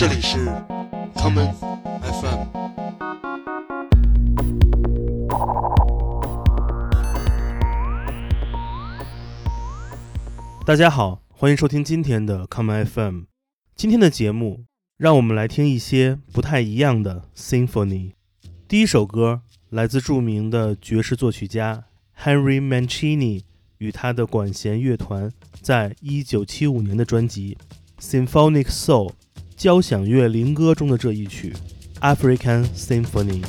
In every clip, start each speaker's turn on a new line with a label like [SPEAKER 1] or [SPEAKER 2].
[SPEAKER 1] 这里是 common FM。
[SPEAKER 2] 大家好，欢迎收听今天的 common FM。今天的节目，让我们来听一些不太一样的 symphony。第一首歌来自著名的爵士作曲家 Henry Mancini 与他的管弦乐团在一九七五年的专辑《Symphonic Soul》交响乐灵歌中的这一曲《African Symphony》。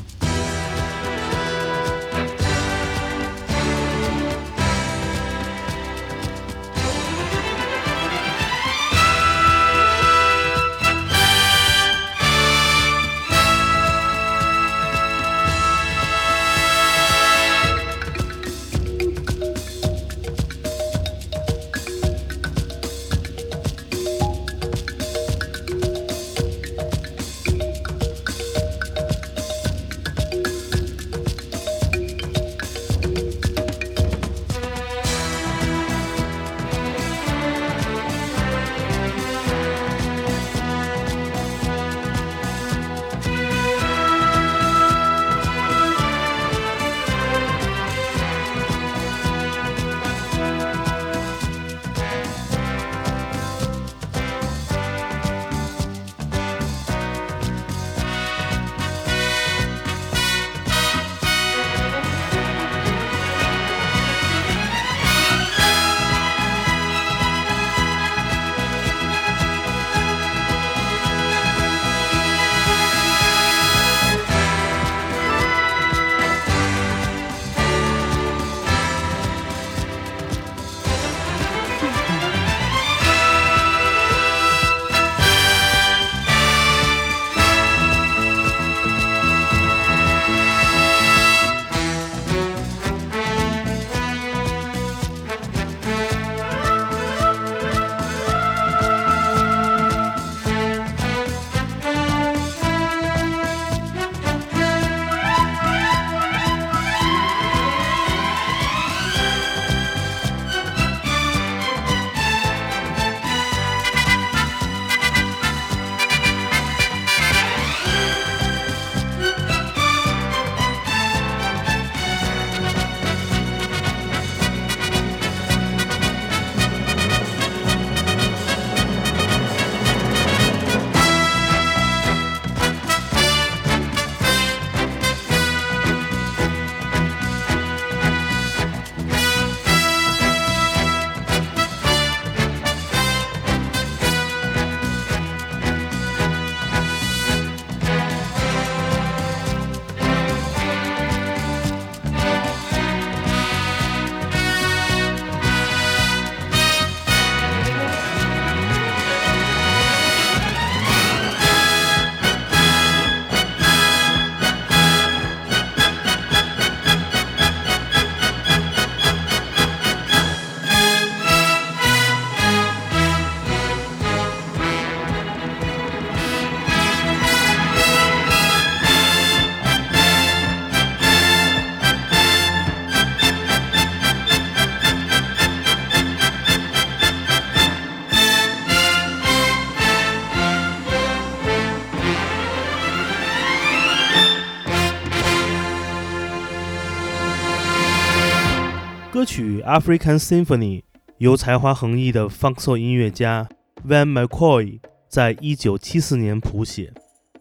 [SPEAKER 2] African Symphony》由才华横溢的 Funk Soul 音乐家 Van McCoy 在一九七四年谱写。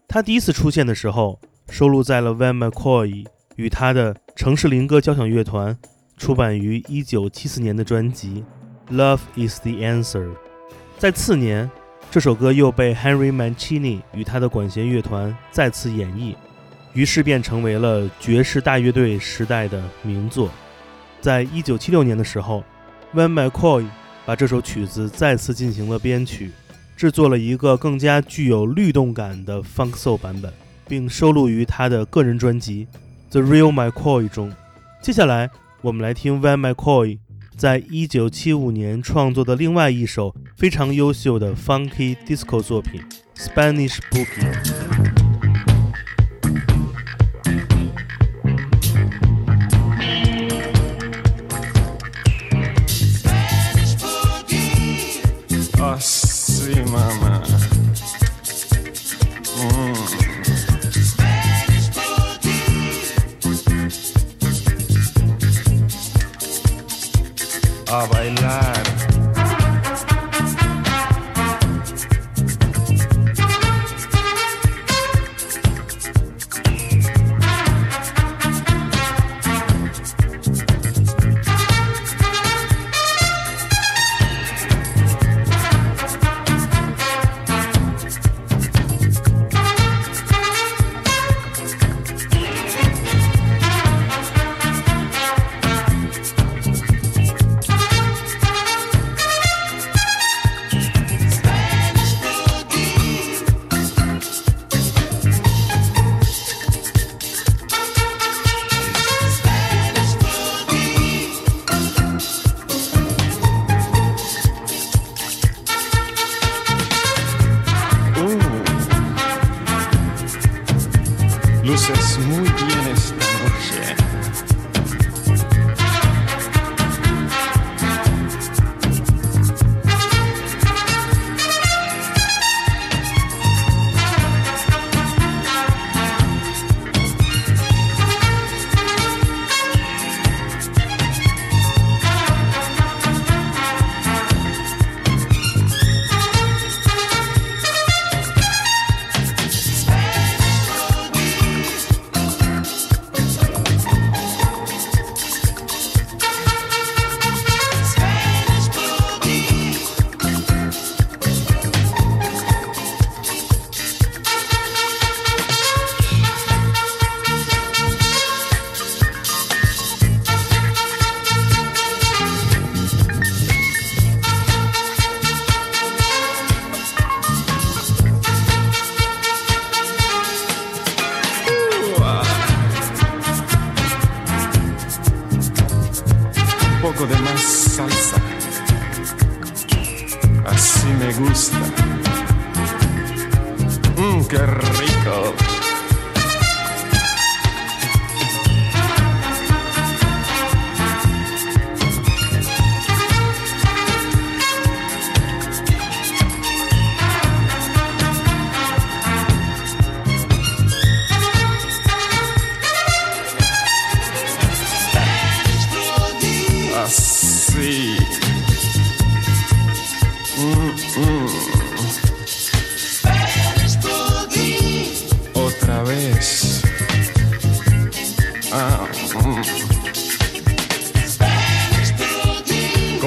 [SPEAKER 2] 他第一次出现的时候，收录在了 Van McCoy 与他的城市灵歌交响乐团出版于一九七四年的专辑《Love Is the Answer》。在次年，这首歌又被 Henry Mancini 与他的管弦乐团再次演绎，于是便成为了爵士大乐队时代的名作。在一九七六年的时候，Van McCoy 把这首曲子再次进行了编曲，制作了一个更加具有律动感的 Funk Soul 版本，并收录于他的个人专辑《The Real McCoy》中。接下来，我们来听 Van McCoy 在一九七五年创作的另外一首非常优秀的 Funky Disco 作品《Spanish Boogie》。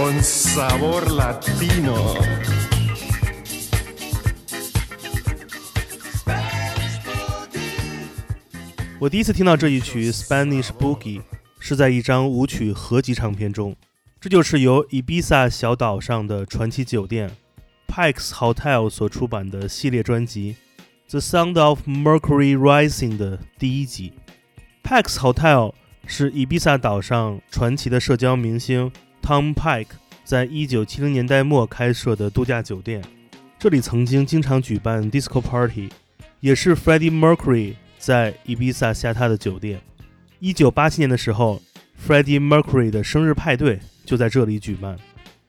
[SPEAKER 3] Con sabor latino.
[SPEAKER 2] 我第一次听到这一曲 Spanish Boogie 是在一张舞曲合集唱片中，这就是由伊比萨小岛上的传奇酒店 Pikes Hotel 所出版的系列专辑《The Sound of Mercury Rising》的第一集。Pikes Hotel 是伊比萨岛上传奇的社交明星 Tom Pike 在一九七零年代末开设的度假酒店，这里曾经经常举办 disco party，也是 Freddie Mercury 在伊比萨下榻的酒店。一九八七年的时候，Freddie Mercury 的生日派对就在这里举办。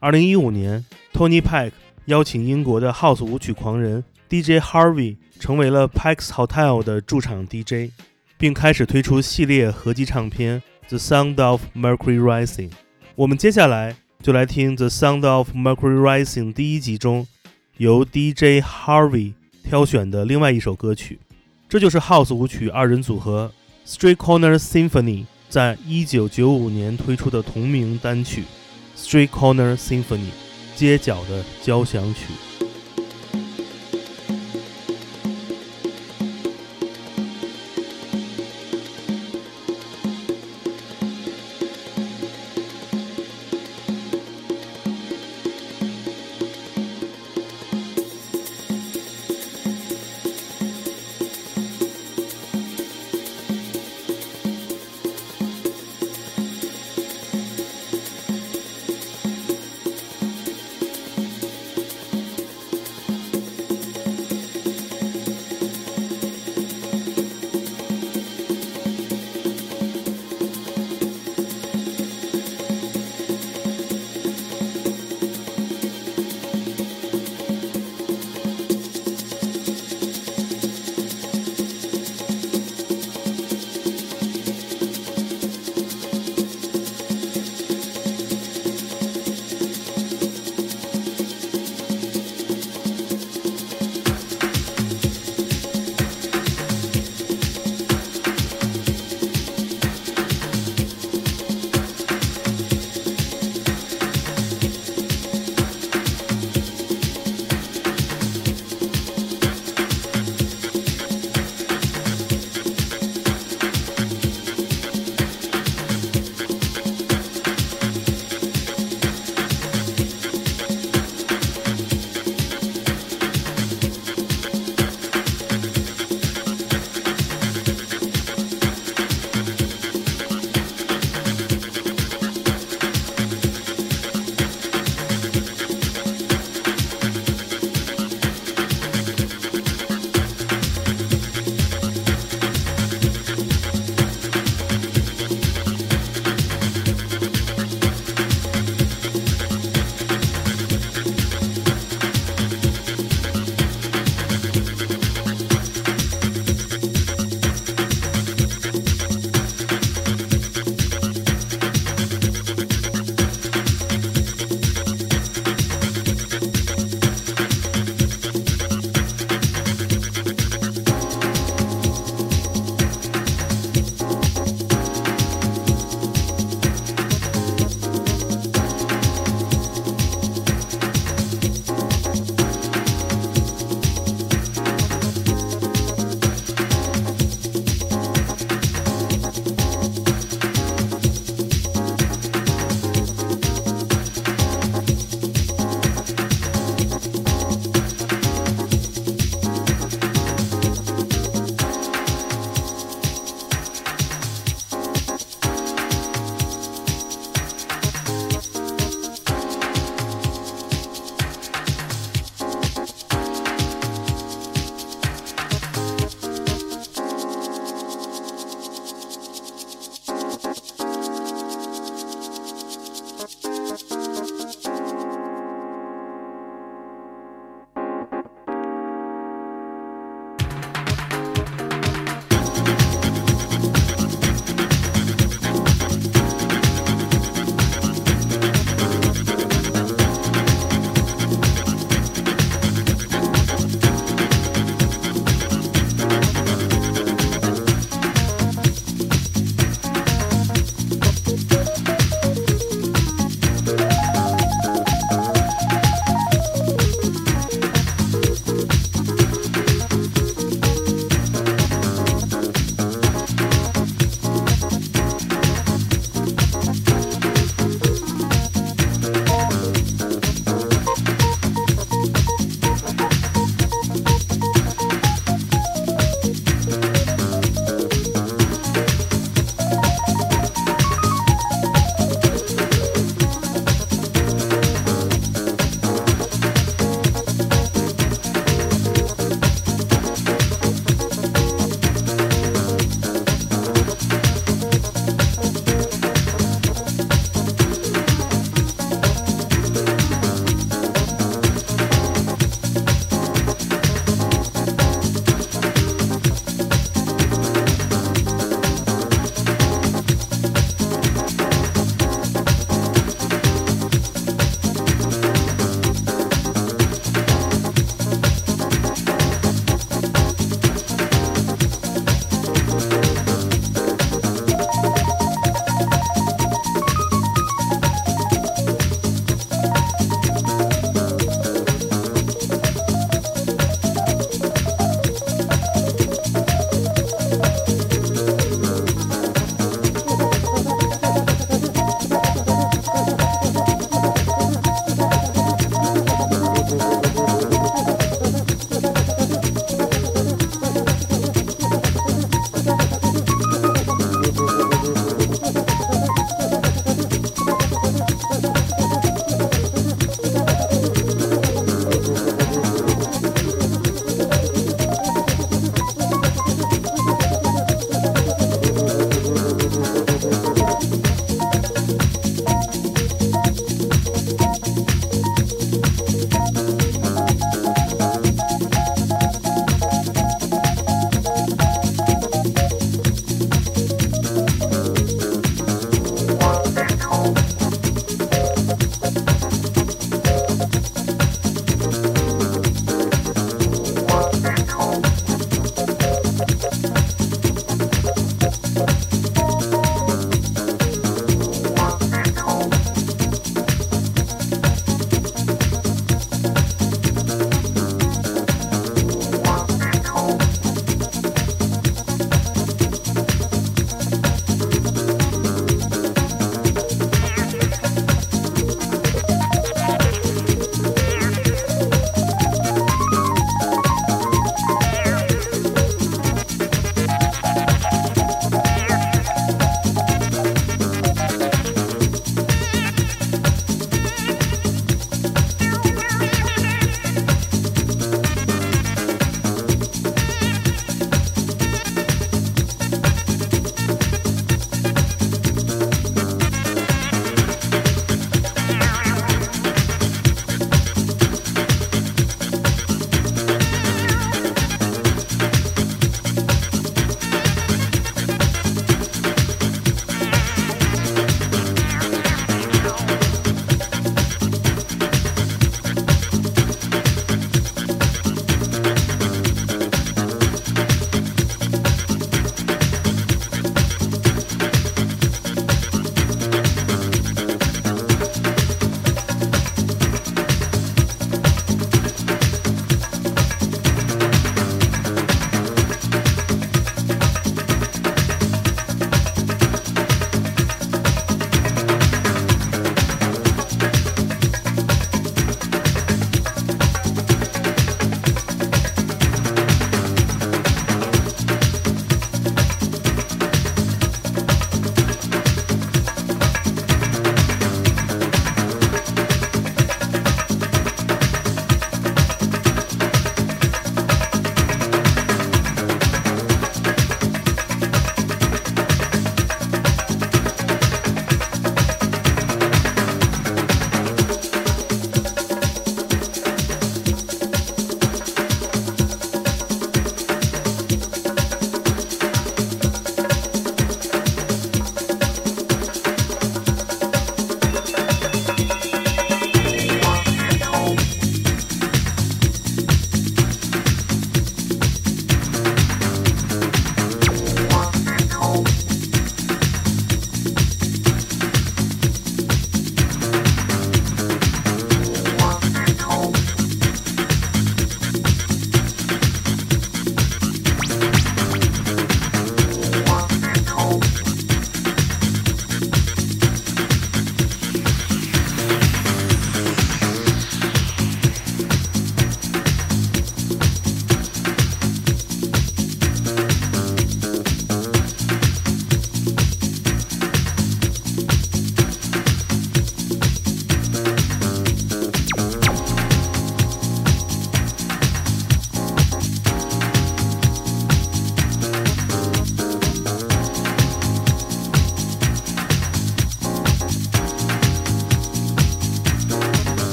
[SPEAKER 2] 二零一五年，Tony Pike 邀请英国的 House 舞曲狂人 DJ Harvey 成为了 Pike's Hotel 的驻场 DJ，并开始推出系列合集唱片《The Sound of Mercury Rising》。我们接下来就来听《The Sound of Mercury Rising》第一集中由 DJ Harvey 挑选的另外一首歌曲，这就是 House 舞曲二人组合 Street Corner Symphony 在一九九五年推出的同名单曲《Street Corner Symphony》街角的交响曲。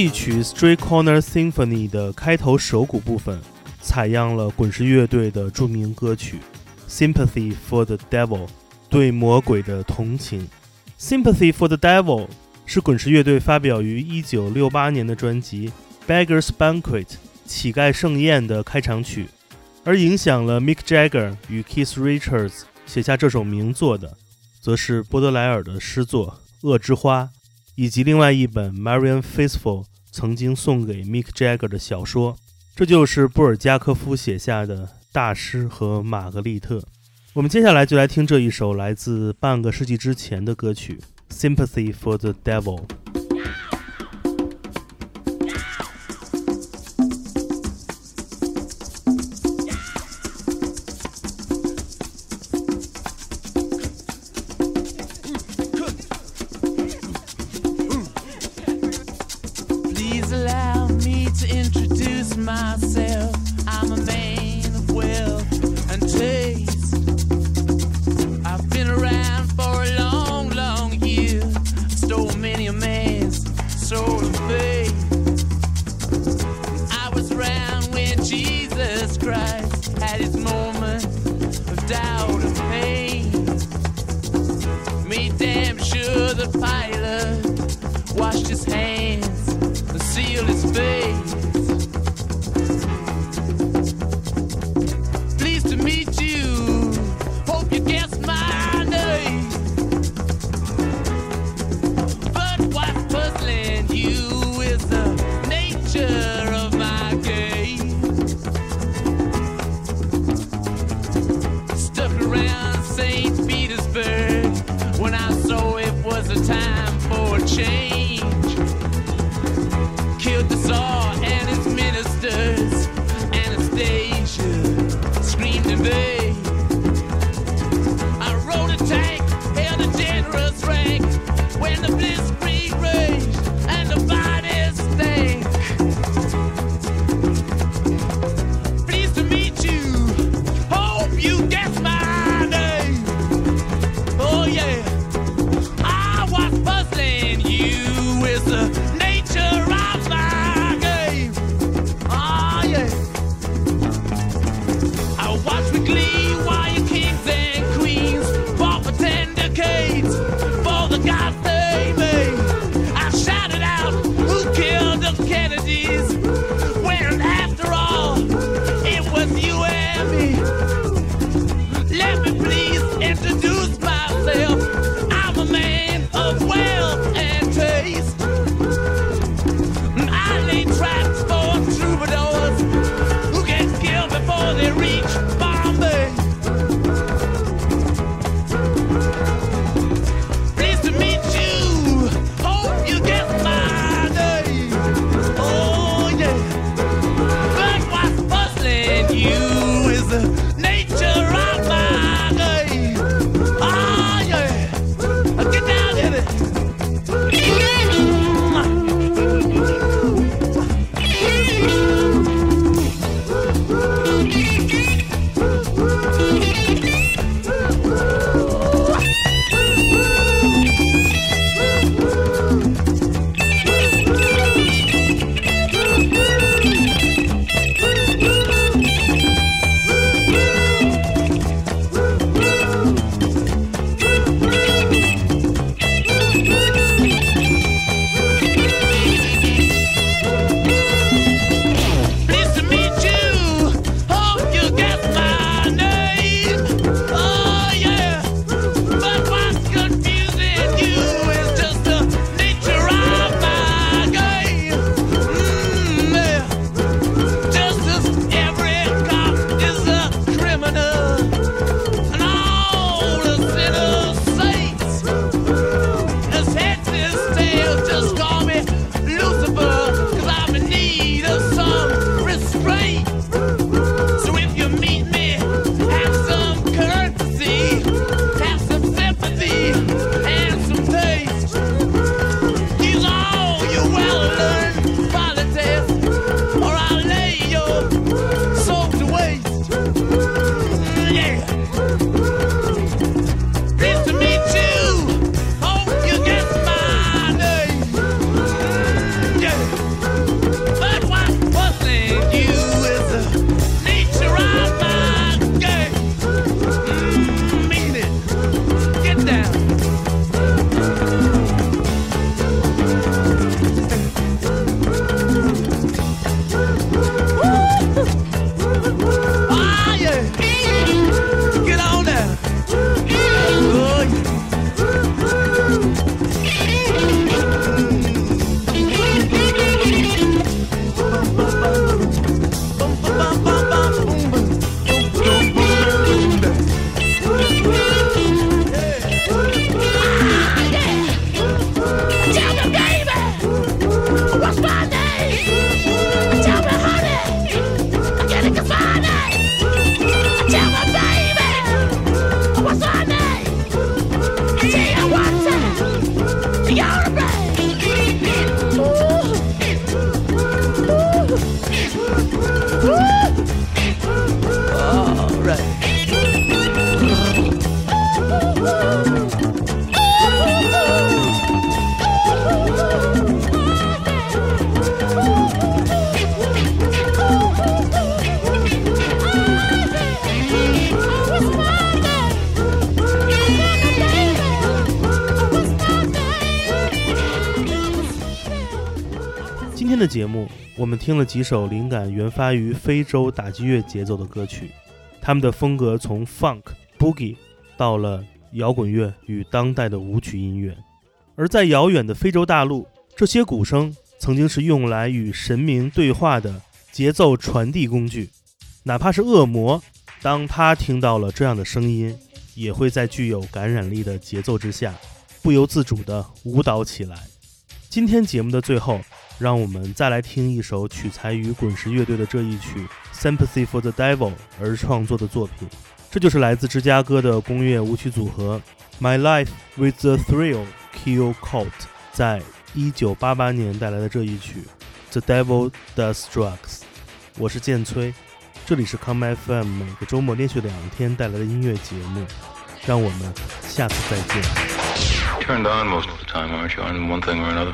[SPEAKER 4] 一曲《Street Corner Symphony》的开头手鼓部分，采样了滚石乐队的著名歌曲《Sympathy for the Devil》，对魔鬼的同情。《Sympathy for the Devil》是滚石乐队发表于1968年的专辑《Beggars Banquet》乞丐盛宴的开场曲，而影响了 Mick Jagger 与 Keith Richards 写下这首名作的，则是波德莱尔的诗作《恶之花》。以及另外一本 Marian Faithfull 曾经送给 Mick Jagger 的小说，这就是布尔加科夫写下的大师和玛格丽特。我们接下来就来听这一首来自半个世纪之前的歌曲《Sympathy for the Devil》。
[SPEAKER 2] me damn sure the pilot washed his hands. 听了几首灵感源发于非洲打击乐节奏的歌曲，他们的风格从 funk、boogie 到了摇滚乐与当代的舞曲音乐。而在遥远的非洲大陆，这些鼓声曾经是用来与神明对话的节奏传递工具，哪怕是恶魔，当他听到了这样的声音，也会在具有感染力的节奏之下，不由自主地舞蹈起来。今天节目的最后，让我们再来听一首取材于滚石乐队的这一曲《Sympathy for the Devil》而创作的作品，这就是来自芝加哥的工业舞曲组合 My Life with the Thrill Kill Cult 在一九八八年带来的这一曲《The Devil Does Drugs》。我是剑崔，这里是 Come FM 每个周末连续两天带来的音乐节目，让我们下次再见。
[SPEAKER 5] Turned on most of the time, aren't you, on one thing or another?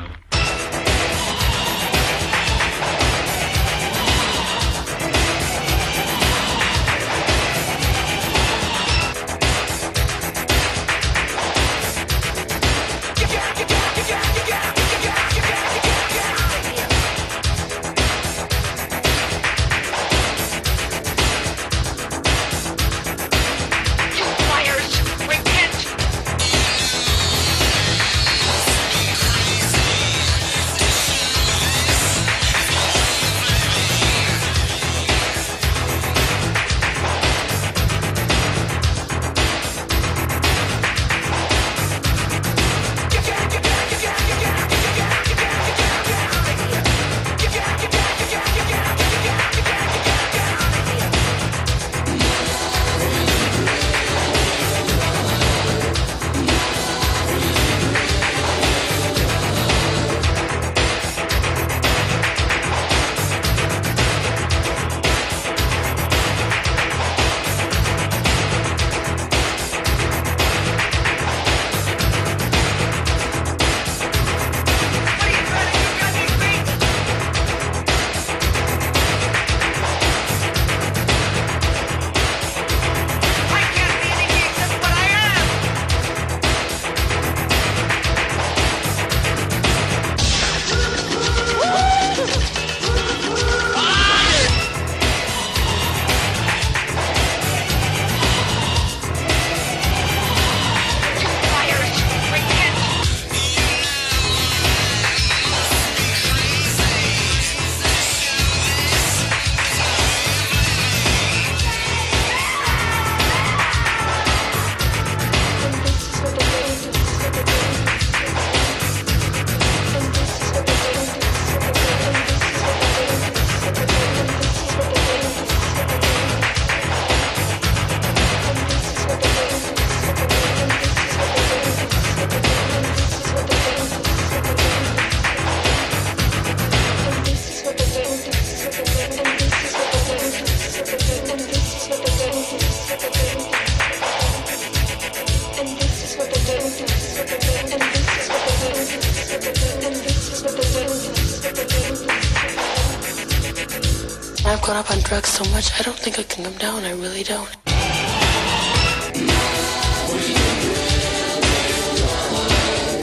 [SPEAKER 6] Don't I down. I really don't.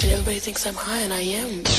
[SPEAKER 6] And everybody thinks I'm high, and I am.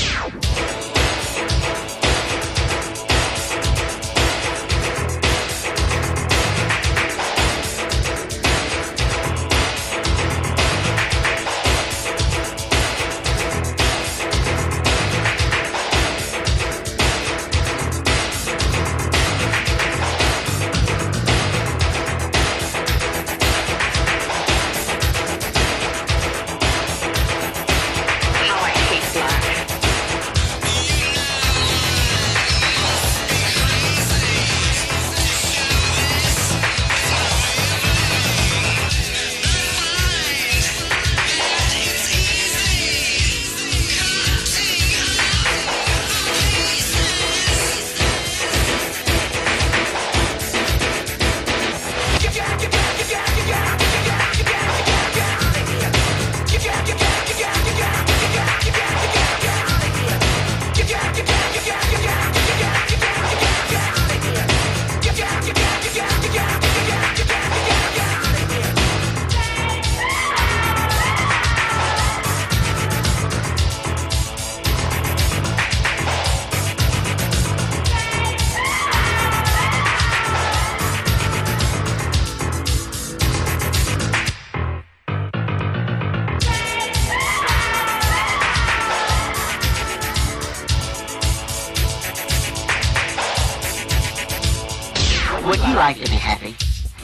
[SPEAKER 7] Like to be happy?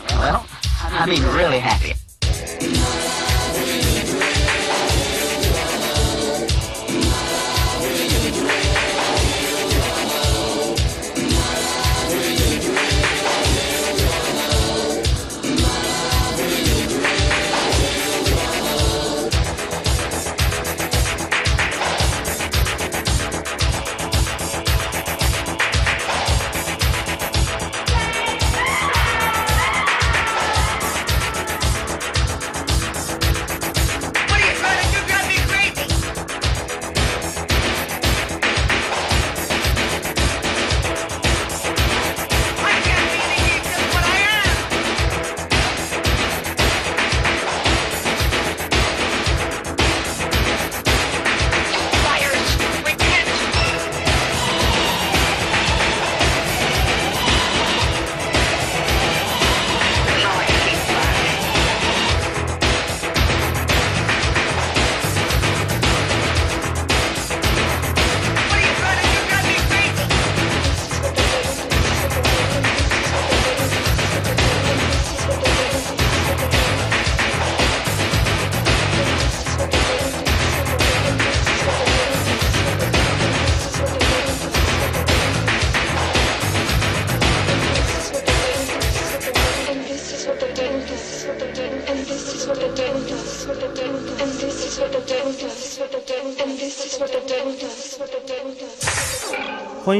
[SPEAKER 7] Well, I mean really happy.